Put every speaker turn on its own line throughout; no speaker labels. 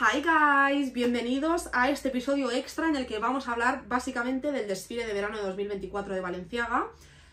Hi guys, bienvenidos a este episodio extra en el que vamos a hablar básicamente del desfile de verano de 2024 de Valenciaga.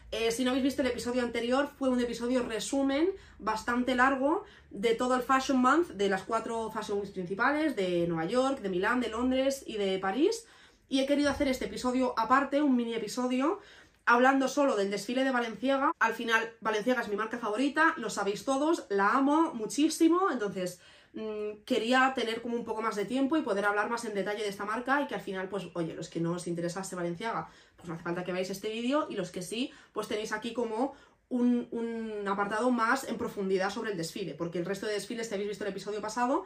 Eh, si no habéis visto el episodio anterior, fue un episodio resumen bastante largo de todo el Fashion Month de las cuatro Fashion Weeks principales, de Nueva York, de Milán, de Londres y de París. Y he querido hacer este episodio aparte, un mini episodio, hablando solo del desfile de Valenciaga. Al final, Valenciaga es mi marca favorita, lo sabéis todos, la amo muchísimo, entonces mm, quería tener como un poco más de tiempo y poder hablar más en detalle de esta marca y que al final, pues, oye, los que no os interesase Valenciaga, pues no hace falta que veáis este vídeo y los que sí, pues tenéis aquí como un, apartado más en profundidad sobre el desfile, porque el resto de desfiles, si habéis visto el episodio pasado,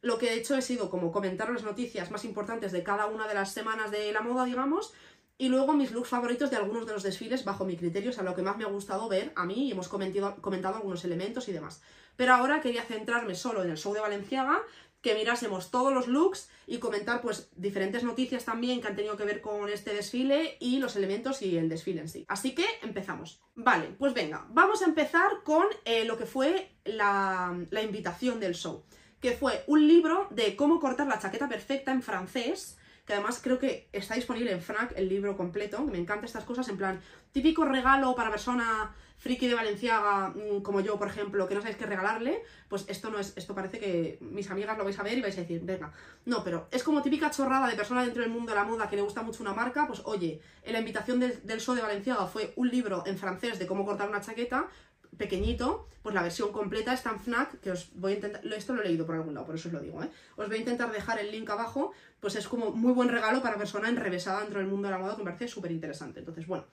lo que he hecho ha sido como comentar las noticias más importantes de cada una de las semanas de la moda, digamos, y luego mis looks favoritos de algunos de los desfiles bajo mi criterio, o sea, lo que más me ha gustado ver a mí y hemos comentado, comentado algunos elementos y demás. Pero ahora quería centrarme solo en el show de Valenciaga, que mirásemos todos los looks y comentar pues diferentes noticias también que han tenido que ver con este desfile y los elementos y el desfile en sí. Así que empezamos. Vale, pues venga, vamos a empezar con eh, lo que fue la, la invitación del show, que fue un libro de cómo cortar la chaqueta perfecta en francés, que además creo que está disponible en FNAC el libro completo, que me encantan estas cosas, en plan, típico regalo para persona friki de Valenciaga, mm, como yo, por ejemplo, que no sabéis qué regalarle, pues esto no es, esto parece que mis amigas lo vais a ver y vais a decir, venga, no, pero es como típica chorrada de persona dentro del mundo de la moda que le gusta mucho una marca, pues oye, en la invitación del, del show de Valenciaga fue un libro en francés de cómo cortar una chaqueta, pequeñito, pues la versión completa está en FNAC, que os voy a intentar, esto lo he leído por algún lado, por eso os lo digo, ¿eh? Os voy a intentar dejar el link abajo, pues es como muy buen regalo para persona enrevesada dentro del mundo de la moda, que me parece súper interesante. Entonces, bueno,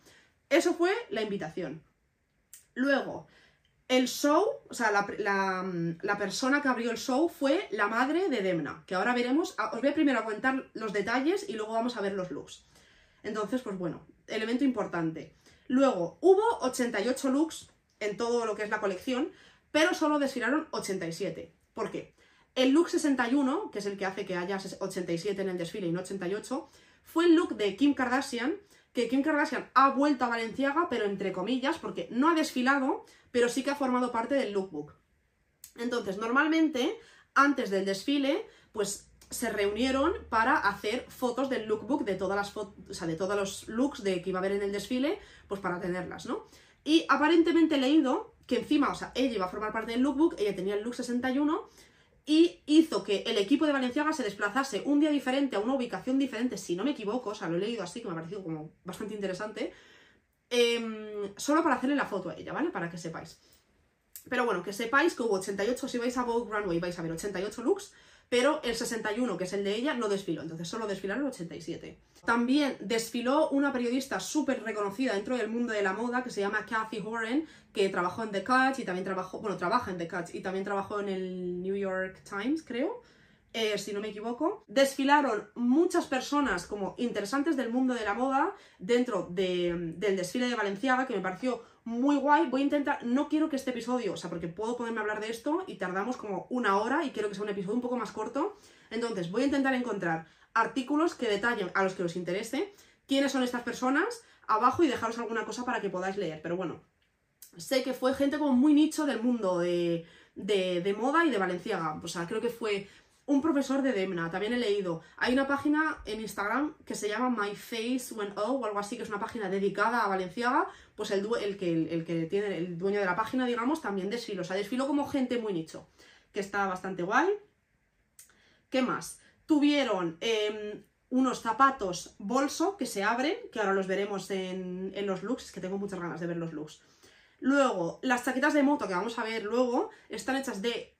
eso fue la invitación. Luego, el show, o sea, la, la, persona que abrió el show fue la madre de Demna, que ahora veremos, os voy primero a contar los detalles y luego vamos a ver los looks. Entonces, pues bueno, elemento importante. Luego, hubo 88 looks en todo lo que es la colección, pero solo desfilaron 87. ¿Por qué? El look 61, que es el que hace que haya 87 en el desfile y no 88, fue el look de Kim Kardashian, que Kim Kardashian ha vuelto a Valenciaga, pero entre comillas, porque no ha desfilado, pero sí que ha formado parte del lookbook. Entonces, normalmente, antes del desfile, pues se reunieron para hacer fotos del lookbook de todas las o sea, de todos los looks de que iba a haber en el desfile, pues para tenerlas, ¿no? Y aparentemente he leído que encima, o sea, ella iba a formar parte del lookbook, ella tenía el look 61 y hizo que el equipo de Valenciaga se desplazase un día diferente a una ubicación diferente, si no me equivoco, o sea, lo he leído así, que me ha parecido como bastante interesante, eh, solo para hacerle la foto a ella, ¿vale? Para que sepáis. Pero bueno, que sepáis que hubo 88, si vais a Vogue Runway vais a ver 88 looks, pero el 61, que es el de ella, no desfiló, entonces solo desfilaron 87. También desfiló una periodista súper reconocida dentro del mundo de la moda que se llama Kathy Horan, que trabajó en The Cut y también trabajó, bueno, trabaja en The Cut y también trabajó en el New York Times, creo. Eh, si no me equivoco. Desfilaron muchas personas como interesantes del mundo de la moda dentro de, del desfile de Valenciaga, que me pareció muy guay. Voy a intentar, no quiero que este episodio, o sea, porque puedo ponerme a hablar de esto y tardamos como una hora y quiero que sea un episodio un poco más corto. Entonces, voy a intentar encontrar artículos que detallen a los que os interese quiénes son estas personas abajo y dejaros alguna cosa para que podáis leer. Pero bueno, sé que fue gente como muy nicho del mundo de, de, de moda y de Valenciaga. O sea, creo que fue un profesor de Demna, también he leído. Hay una página en Instagram que se llama My Face When Oh o algo así, que es una página dedicada a Valenciaga. Pues el, el, que, el, que tiene, el dueño de la página, digamos, también desfiló. O sea, desfiló como gente muy nicho, que está bastante guay. ¿Qué más? Tuvieron eh, unos zapatos bolso que se abren, que ahora los veremos en, en los looks, es que tengo muchas ganas de ver los looks. Luego, las chaquetas de moto que vamos a ver luego están hechas de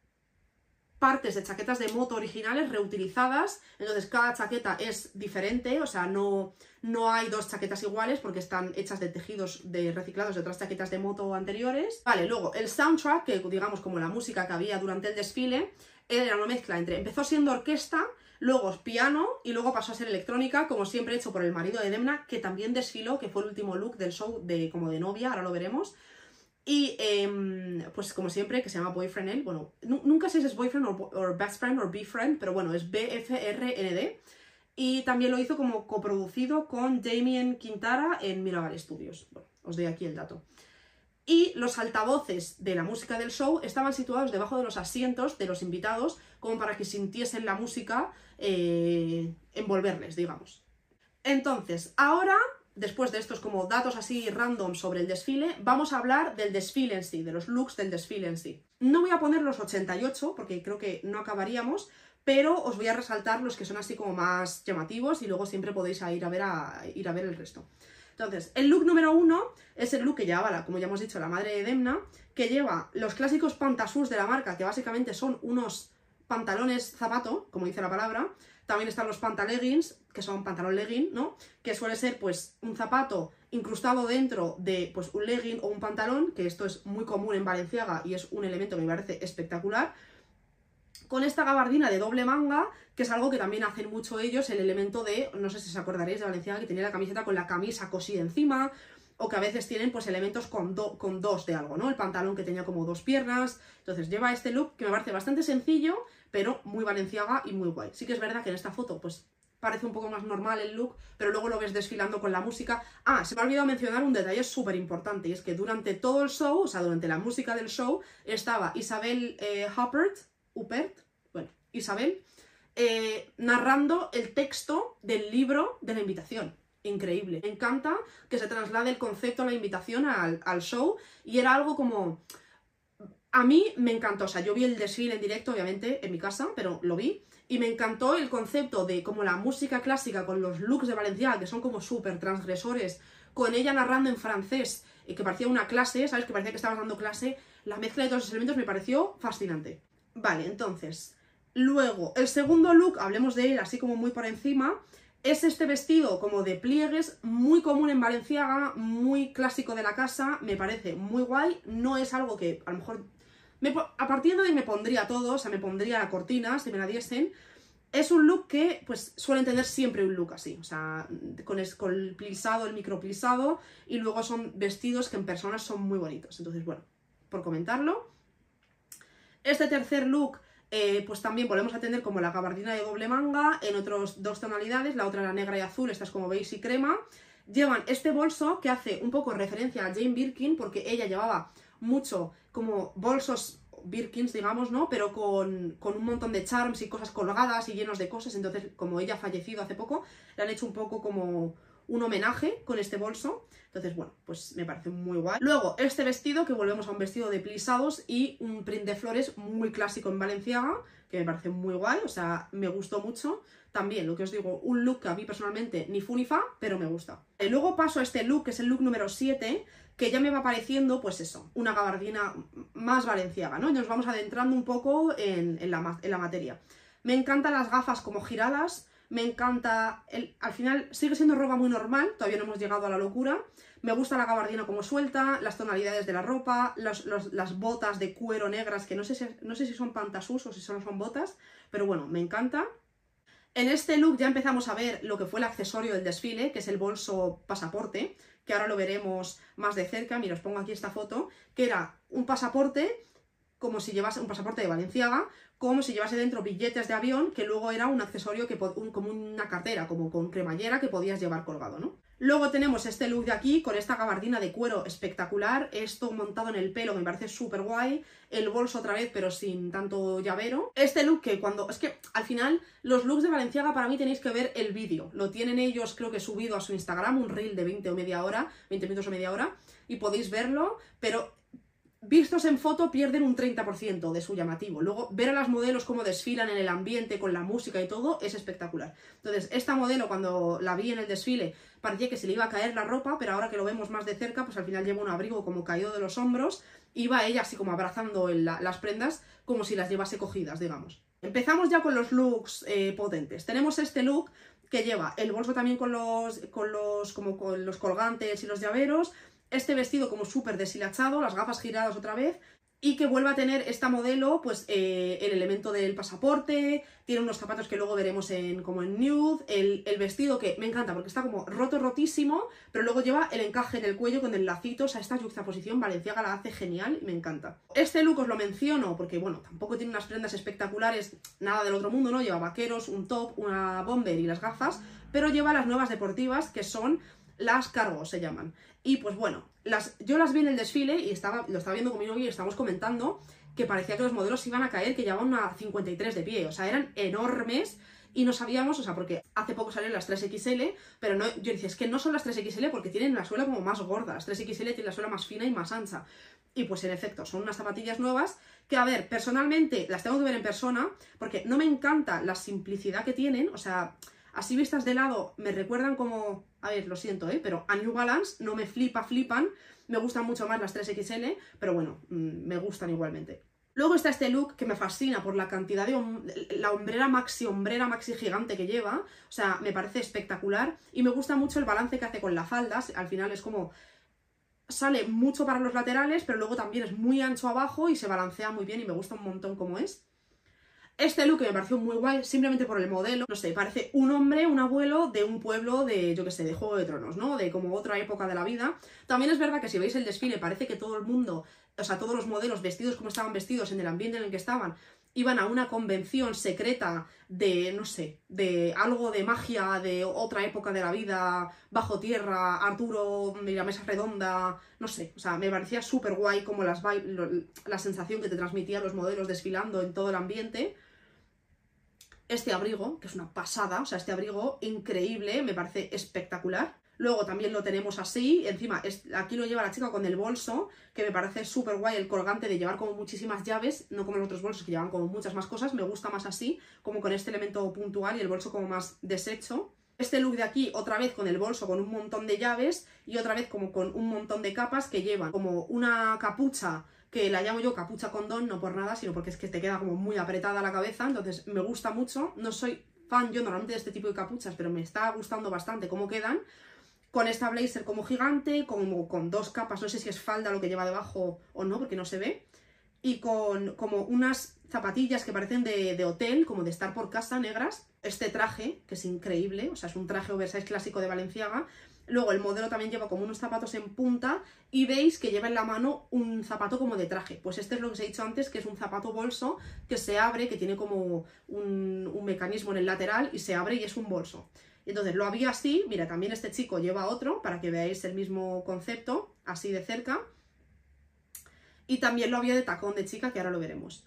partes de chaquetas de moto originales reutilizadas, entonces cada chaqueta es diferente, o sea, no, no hay dos chaquetas iguales porque están hechas de tejidos de reciclados de otras chaquetas de moto anteriores. Vale, luego el soundtrack, que digamos como la música que había durante el desfile, era una mezcla entre, empezó siendo orquesta, luego piano y luego pasó a ser electrónica, como siempre hecho por el marido de Demna, que también desfiló, que fue el último look del show de como de novia, ahora lo veremos. Y eh, pues como siempre, que se llama Boyfriend él, bueno, nunca sé si es Boyfriend o Best Friend o B-Friend, pero bueno, es BFRND. Y también lo hizo como coproducido con Damien Quintara en Mirabal Studios. Bueno, os doy aquí el dato. y los altavoces de la música del show estaban situados debajo de los asientos de los invitados, como para que sintiesen la música eh, envolverles, digamos. Entonces, ahora, después de estos como datos así random sobre el desfile, vamos a hablar del desfile en sí, de los looks del desfile en sí. No voy a poner los 88, porque creo que no acabaríamos, pero os voy a resaltar los que son así como más llamativos y luego siempre podéis ir a ver, a, ir a ver el resto. Entonces, el look número uno es el look que llevaba, como ya hemos dicho, la madre de Demna, que lleva los clásicos pantasús de la marca, que básicamente son unos pantalones zapato, como dice la palabra. También están los pantaleggings, que son pantalón legging, ¿no? Que suele ser, pues, un zapato incrustado dentro de, pues, un legging o un pantalón, que esto es muy común en Valenciaga y es un elemento que me parece espectacular con esta gabardina de doble manga, que es algo que también hacen mucho ellos, el elemento de, no sé si os acordaréis de Valenciaga, que tenía la camiseta con la camisa cosida encima, o que a veces tienen pues elementos con, con dos de algo, ¿no? El pantalón que tenía como dos piernas, entonces lleva este look que me parece bastante sencillo, pero muy valenciaga y muy guay. Sí que es verdad que en esta foto pues parece un poco más normal el look, pero luego lo ves desfilando con la música. Ah, se me ha olvidado mencionar un detalle súper importante, y es que durante todo el show, o sea, durante la música del show, estaba Isabel eh, Huppert, bueno, Isabel, eh, narrando el texto del libro de la invitación. Increíble. Me encanta que se traslade el concepto la invitación al, al show y era algo como... A mí me encantó, o sea, yo vi el desfile en directo, obviamente, en mi casa, pero lo vi. Y me encantó el concepto de como la música clásica con los looks de Valencia, que son como súper transgresores, con ella narrando en francés, y que parecía una clase, ¿sabes? Que parecía que estabas dando clase. La mezcla de todos esos elementos me pareció fascinante. Vale, entonces, luego, el segundo look, hablemos de él así como muy por encima, es este vestido como de pliegues, muy común en Valenciaga, muy clásico de la casa, me parece muy guay, no es algo que a lo mejor... a partir de ahí me pondría todo, o sea, me pondría la cortina si me la diesen, es un look que, pues, suelen tener siempre un look así, o sea, con, con el plisado, el micro plisado, y luego son vestidos que en personas son muy bonitos. Entonces, bueno, por comentarlo. Este tercer look, eh, pues también volvemos a tener como la gabardina de doble manga, en otras dos tonalidades, la otra era negra y azul, esta es como beige y crema. Llevan este bolso que hace un poco referencia a Jane Birkin, porque ella llevaba mucho como bolsos Birkins, digamos, ¿no? Pero con, con, un montón de charms y cosas colgadas y llenos de cosas. Entonces, como ella ha fallecido hace poco, le han hecho un poco como un homenaje con este bolso. Entonces, bueno, pues me parece muy guay. Luego, este vestido, que volvemos a un vestido de plisados y un print de flores muy clásico en Valenciaga, que me parece muy guay, o sea, me gustó mucho. También, lo que os digo, un look que a mí personalmente ni fu ni fa, pero me gusta. Y luego paso a este look, que es el look número 7, que ya me va pareciendo, pues eso, una gabardina más valenciaga, ¿no? Y nos vamos adentrando un poco en, la, en la materia. Me encantan las gafas como giradas, me encanta, el, al final sigue siendo ropa muy normal, todavía no hemos llegado a la locura, me gusta la gabardina como suelta, las tonalidades de la ropa, las botas de cuero negras, que no sé, si, no sé si son pantasús o si solo son botas, pero bueno, me encanta. En este look ya empezamos a ver lo que fue el accesorio del desfile, que es el bolso pasaporte, que ahora lo veremos más de cerca, mira, os pongo aquí esta foto, que era un pasaporte como si llevase un pasaporte de Valenciaga, como si llevase dentro billetes de avión, que luego era un accesorio que como una cartera, como con cremallera que podías llevar colgado, ¿no? Luego tenemos este look de aquí, con esta gabardina de cuero espectacular, esto montado en el pelo me parece súper guay, el bolso otra vez pero sin tanto llavero. Este look que cuando... es que al final los looks de Valenciaga para mí tenéis que ver el vídeo, lo tienen ellos creo que subido a su Instagram, un reel de 20 o media hora, 20 minutos o media hora, y podéis verlo, pero vistos en foto pierden un 30% de su llamativo. Luego, ver a las modelos cómo desfilan en el ambiente, con la música y todo, es espectacular. Entonces, esta modelo, cuando la vi en el desfile, parecía que se le iba a caer la ropa, pero ahora que lo vemos más de cerca, pues al final lleva un abrigo como caído de los hombros, iba ella así como abrazando las prendas, como si las llevase cogidas, digamos. Empezamos ya con los looks eh, potentes. Tenemos este look que lleva el bolso también con los, con los, como con los colgantes y los llaveros, este vestido como súper deshilachado, las gafas giradas otra vez, y que vuelva a tener esta modelo, pues eh, el elemento del pasaporte, tiene unos zapatos que luego veremos en, como en nude, el, vestido que me encanta porque está como roto, rotísimo, pero luego lleva el encaje en el cuello con el lacito, o sea, esta juxtaposición Valenciaga la hace genial y me encanta. Este look os lo menciono porque, bueno, tampoco tiene unas prendas espectaculares, nada del otro mundo, ¿no? Lleva vaqueros, un top, una bomber y las gafas, pero lleva las nuevas deportivas que son las cargos se llaman. Y pues bueno, las, yo las vi en el desfile y estaba, lo estaba viendo con mi novio y estábamos comentando que parecía que los modelos iban a caer, que llevaban una 53 de pie, o sea, eran enormes y no sabíamos, o sea, porque hace poco salieron las 3XL, pero no, yo decía, es que no son las 3XL porque tienen la suela como más gorda, las 3XL tienen la suela más fina y más ancha. Y pues en efecto, son unas zapatillas nuevas que, a ver, personalmente las tengo que ver en persona porque no me encanta la simplicidad que tienen, o sea, así vistas de lado me recuerdan como, a ver, lo siento, ¿eh? pero a New Balance no me flipa, flipan, me gustan mucho más las 3XL, pero bueno, mm, me gustan igualmente. Luego está este look que me fascina por la cantidad de... la hombrera maxi, hombrera maxi gigante que lleva. O sea, me parece espectacular. Y me gusta mucho el balance que hace con la falda. Al final es como... Sale mucho para los laterales, pero luego también es muy ancho abajo y se balancea muy bien y me gusta un montón como es. Este look me pareció muy guay simplemente por el modelo. No sé, parece un hombre, un abuelo de un pueblo de, yo qué sé, de Juego de Tronos, ¿no? De como otra época de la vida. También es verdad que si veis el desfile parece que todo el mundo, o sea, todos los modelos vestidos como estaban vestidos en el ambiente en el que estaban, iban a una convención secreta de, no sé, de algo de magia de otra época de la vida, bajo tierra, Arturo de la mesa redonda, no sé, o sea, me parecía súper guay como las la sensación que te transmitían los modelos desfilando en todo el ambiente este abrigo, que es una pasada, o sea, este abrigo increíble, me parece espectacular. Luego también lo tenemos así, encima aquí lo lleva la chica con el bolso, que me parece súper guay el colgante de llevar como muchísimas llaves, no como los otros bolsos que llevan como muchas más cosas, me gusta más así, como con este elemento puntual y el bolso como más deshecho. Este look de aquí, otra vez con el bolso con un montón de llaves y otra vez como con un montón de capas que llevan como una capucha que la llamo yo capucha condón, no por nada, sino porque es que te queda como muy apretada la cabeza, entonces me gusta mucho, no soy fan yo normalmente de este tipo de capuchas, pero me está gustando bastante cómo quedan, con esta blazer como gigante, como con dos capas, no sé si es falda lo que lleva debajo o no, porque no se ve, y con como unas zapatillas que parecen de, de, hotel, como de estar por casa, negras, este traje, que es increíble, o sea, es un traje oversize clásico de Valenciaga, Luego el modelo también lleva como unos zapatos en punta y veis que lleva en la mano un zapato como de traje. Pues este es lo que os he dicho antes, que es un zapato bolso que se abre, que tiene como un, mecanismo en el lateral y se abre y es un bolso. Entonces lo había así, mira, también este chico lleva otro para que veáis el mismo concepto, así de cerca. Y también lo había de tacón de chica, que ahora lo veremos.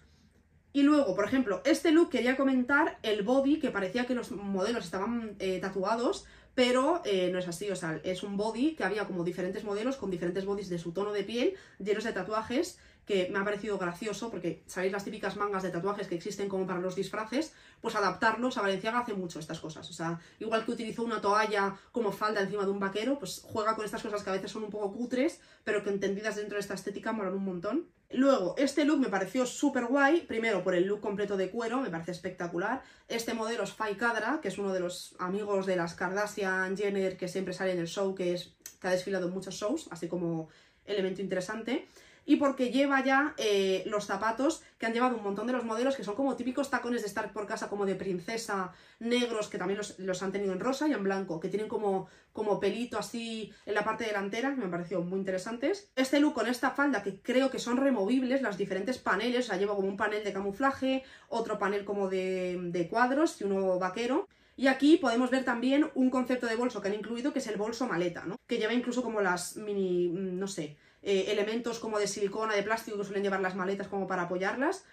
Y luego, por ejemplo, este look quería comentar el body, que parecía que los modelos estaban eh, tatuados, pero eh, no es así, o sea, es un body que había como diferentes modelos con diferentes bodies de su tono de piel, llenos de tatuajes, que me ha parecido gracioso, porque sabéis las típicas mangas de tatuajes que existen como para los disfraces, pues adaptarlos a Valenciaga hace mucho estas cosas, o sea, igual que utilizó una toalla como falda encima de un vaquero, pues juega con estas cosas que a veces son un poco cutres, pero que entendidas dentro de esta estética molan un montón. Luego, este look me pareció súper guay, primero por el look completo de cuero, me parece espectacular. Este modelo es Fai Kadra, que es uno de los amigos de las Kardashian Jenner que siempre sale en el show, que, es, que ha desfilado en muchos shows, así como elemento interesante y porque lleva ya eh, los zapatos que han llevado un montón de los modelos que son como típicos tacones de estar por casa como de princesa, negros, que también los, han tenido en rosa y en blanco, que tienen como, como pelito así en la parte delantera, que me han parecido muy interesantes. Este look con esta falda que creo que son removibles, las diferentes paneles, o sea, lleva como un panel de camuflaje, otro panel como de, de cuadros y uno vaquero. Y aquí podemos ver también un concepto de bolso que han incluido, que es el bolso maleta, ¿no? Que lleva incluso como las mini, mm, no sé, eh, elementos como de silicona, de plástico que suelen llevar las maletas como para apoyarlas.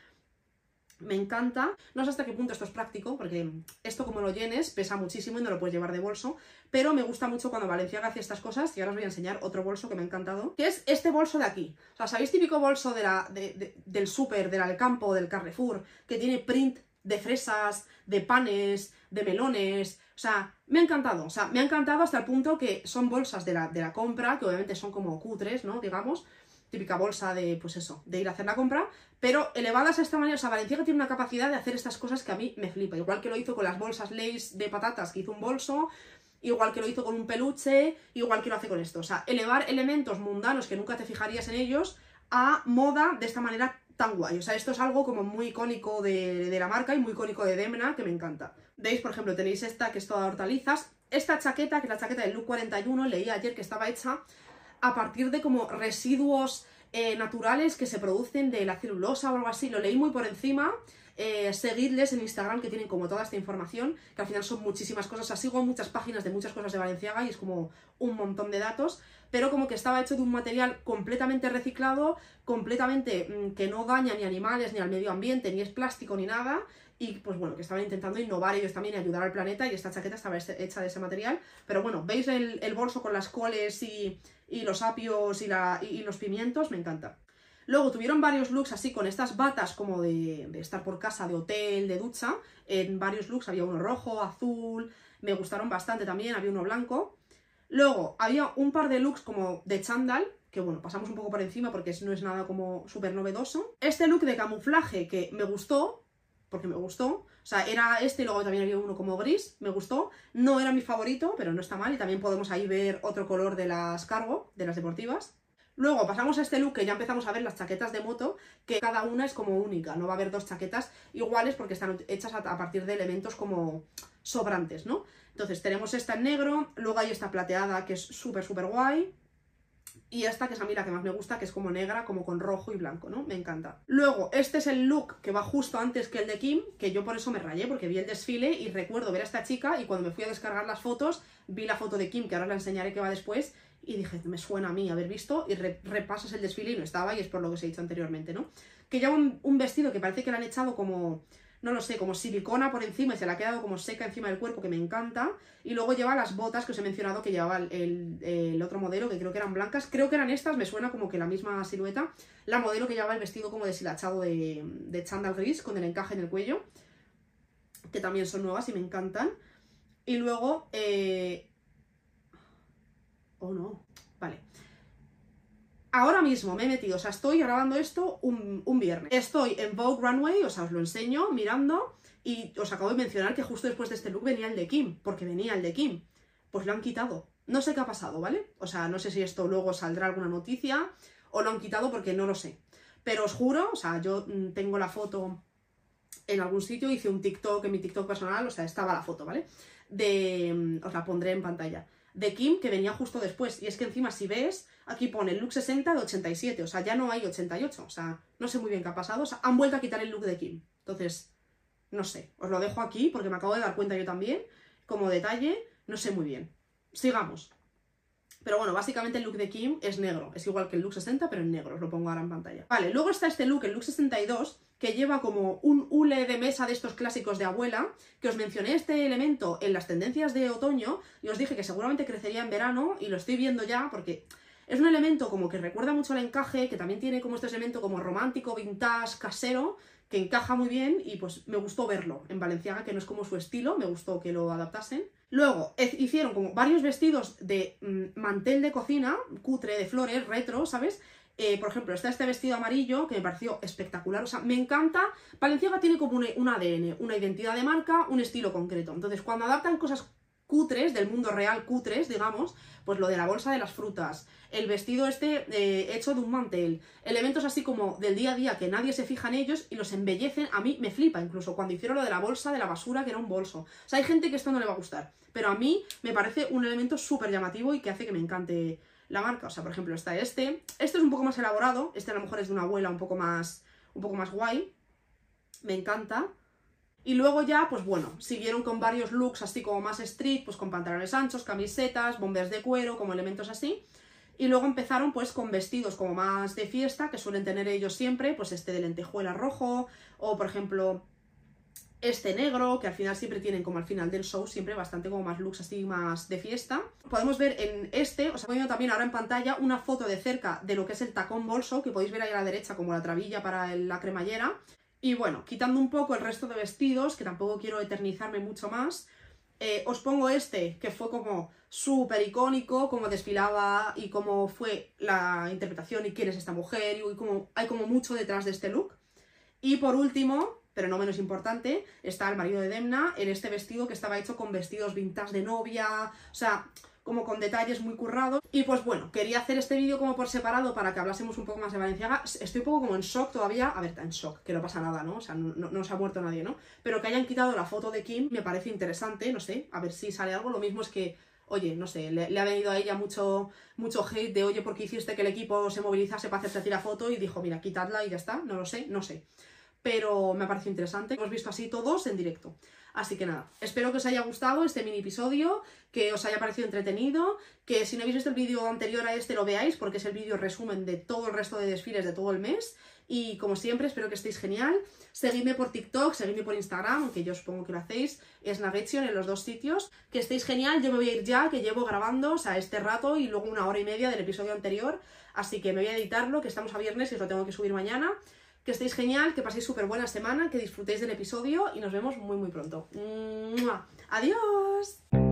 Me encanta. No sé hasta qué punto esto es práctico, porque esto como lo llenes pesa muchísimo y no lo puedes llevar de bolso, pero me gusta mucho cuando Valenciaga hace estas cosas y ahora os voy a enseñar otro bolso que me ha encantado, que es este bolso de aquí. O sea, ¿sabéis típico bolso de la, del súper, del Alcampo, del Carrefour, que tiene print de fresas, de panes, de melones, o sea, me ha encantado, o sea, me ha encantado hasta el punto que son bolsas de la, de la compra, que obviamente son como cutres, ¿no? Digamos, típica bolsa de, pues eso, de ir a hacer la compra, pero elevadas a esta manera, o sea, Valenciaga tiene una capacidad de hacer estas cosas que a mí me flipa, igual que lo hizo con las bolsas Lays de patatas, que hizo un bolso, igual que lo hizo con un peluche, igual que lo hace con esto, o sea, elevar elementos mundanos que nunca te fijarías en ellos a moda de esta manera tan guay. O sea, esto es algo como muy icónico de, de, la marca y muy icónico de Demna, que me encanta. Veis, por ejemplo, tenéis esta que es toda hortalizas. Esta chaqueta, que es la chaqueta del Look 41, leí ayer que estaba hecha a partir de como residuos eh, naturales que se producen de la celulosa o algo así. Lo leí muy por encima. eh, seguidles en Instagram que tienen como toda esta información, que al final son muchísimas cosas. O sea, muchas páginas de muchas cosas de Valenciaga y es como un montón de datos, pero como que estaba hecho de un material completamente reciclado, completamente mm, que no daña ni animales, ni al medio ambiente, ni es plástico, ni nada. Y pues bueno, que estaban intentando innovar ellos también y ayudar al planeta y esta chaqueta estaba este, hecha de ese material. Pero bueno, ¿veis el, bolso con las coles y, los apios y, y los pimientos? Me encanta. Luego tuvieron varios looks así con estas batas como de, estar por casa, de hotel, de ducha. En varios looks había uno rojo, azul, me gustaron bastante también, había uno blanco. Luego había un par de looks como de chándal, que bueno, pasamos un poco por encima porque no es nada como súper novedoso. Este look de camuflaje que me gustó, porque me gustó, o sea, era este y luego también había uno como gris, me gustó. No era mi favorito, pero no está mal y también podemos ahí ver otro color de las cargo, de las deportivas. Luego pasamos a este look que ya empezamos a ver las chaquetas de moto, que cada una es como única, no va a haber dos chaquetas iguales porque están hechas a, partir de elementos como sobrantes, ¿no? Entonces tenemos esta en negro, luego hay esta plateada que es súper, súper guay, y esta que es a mí la que más me gusta, que es como negra, como con rojo y blanco, ¿no? Me encanta. Luego, este es el look que va justo antes que el de Kim, que yo por eso me rayé, porque vi el desfile y recuerdo ver a esta chica y cuando me fui a descargar las fotos, vi la foto de Kim, que ahora la enseñaré que va después, y dije, me suena a mí haber visto, y repasas el desfile y no estaba, y es por lo que os he dicho anteriormente, ¿no? Que lleva un, vestido que parece que le han echado como, no lo sé, como silicona por encima y se le ha quedado como seca encima del cuerpo, que me encanta, y luego lleva las botas que os he mencionado que llevaba el, otro modelo, que creo que eran blancas, creo que eran estas, me suena como que la misma silueta, la modelo que llevaba el vestido como deshilachado de, de chándal gris, con el encaje en el cuello, que también son nuevas y me encantan, y luego... Eh, Oh, no. Vale. Ahora mismo me he metido, o sea, estoy grabando esto un, viernes. Estoy en Vogue Runway, o sea, os lo enseño mirando y os acabo de mencionar que justo después de este look venía el de Kim, porque venía el de Kim. Pues lo han quitado. No sé qué ha pasado, ¿vale? O sea, no sé si esto luego saldrá alguna noticia o lo han quitado porque no lo sé. Pero os juro, o sea, yo mm, tengo la foto en algún sitio, hice un TikTok en mi TikTok personal, o sea, estaba la foto, ¿vale? De... Mm, os la pondré en pantalla de Kim que venía justo después. Y es que encima, si ves, aquí pone el look 60 de 87, o sea, ya no hay 88, o sea, no sé muy bien qué ha pasado, o sea, han vuelto a quitar el look de Kim. Entonces, no sé, os lo dejo aquí porque me acabo de dar cuenta yo también, como detalle, no sé muy bien. Sigamos. Pero bueno, básicamente el look de Kim es negro, es igual que el look 60, pero en negro, os lo pongo ahora en pantalla. Vale, luego está este look, el look 62, que lleva como un hule de mesa de estos clásicos de abuela, que os mencioné este elemento en las tendencias de otoño, y os dije que seguramente crecería en verano, y lo estoy viendo ya, porque es un elemento como que recuerda mucho al encaje, que también tiene como este elemento como romántico, vintage, casero, que encaja muy bien y pues me gustó verlo en Valenciaga, que no es como su estilo, me gustó que lo adaptasen. Luego hicieron como varios vestidos de mm, mantel de cocina, cutre, de flores, retro, ¿sabes? Eh, por ejemplo, está este vestido amarillo que me pareció espectacular, o sea, me encanta. Valenciaga tiene como un ADN, una identidad de marca, un estilo concreto. Entonces, cuando adaptan cosas cutres, del mundo real cutres, digamos, pues lo de la bolsa de las frutas, el vestido este eh, hecho de un mantel, elementos así como del día a día que nadie se fija en ellos y los embellecen, a mí me flipa incluso cuando hicieron lo de la bolsa de la basura que era un bolso. O sea, hay gente que esto no le va a gustar, pero a mí me parece un elemento súper llamativo y que hace que me encante la marca. O sea, por ejemplo, está este, este es un poco más elaborado, este a lo mejor es de una abuela un poco más, un poco más guay, me encanta. Y luego ya, pues bueno, siguieron con varios looks así como más street, pues con pantalones anchos, camisetas, bombers de cuero, como elementos así. Y luego empezaron pues con vestidos como más de fiesta, que suelen tener ellos siempre, pues este de lentejuela rojo, o por ejemplo este negro, que al final siempre tienen como al final del show, siempre bastante como más looks así más de fiesta. Podemos ver en este, os he ponido también ahora en pantalla una foto de cerca de lo que es el tacón bolso, que podéis ver ahí a la derecha como la trabilla para la cremallera. Y bueno, quitando un poco el resto de vestidos, que tampoco quiero eternizarme mucho más, eh, os pongo este, que fue como súper icónico, como desfilaba y cómo fue la interpretación y quién es esta mujer, y como, hay como mucho detrás de este look. Y por último, pero no menos importante, está el marido de Demna en este vestido que estaba hecho con vestidos vintage de novia, o sea, como con detalles muy currados. Y pues bueno, quería hacer este vídeo como por separado para que hablásemos un poco más de Valenciaga. Estoy un poco como en shock todavía. A ver, está en shock, que no pasa nada, ¿no? O sea, no, se ha muerto nadie, ¿no? Pero que hayan quitado la foto de Kim me parece interesante, no sé, a ver si sale algo. Lo mismo es que oye, no sé, le, ha venido a ella mucho, mucho hate de, oye, porque hiciste que el equipo se movilizase para hacerte a ti la foto? Y dijo, mira, quitadla y ya está, no lo sé, no sé. Pero me ha parecido interesante. Hemos visto así todos en directo. Así que nada, espero que os haya gustado este mini episodio, que os haya parecido entretenido, que si no habéis visto el vídeo anterior a este lo veáis porque es el vídeo resumen de todo el resto de desfiles de todo el mes. Y como siempre, espero que estéis genial. Seguidme por TikTok, seguidme por Instagram, aunque yo supongo que lo hacéis, es Nagetsion en los dos sitios. Que estéis genial, yo me voy a ir ya, que llevo grabando, o sea, este rato y luego una hora y media del episodio anterior. Así que me voy a editarlo, que estamos a viernes y os lo tengo que subir mañana. Que estéis genial, que paséis súper buena semana, que disfrutéis del episodio y nos vemos muy muy pronto. ¡Mua! ¡Adiós!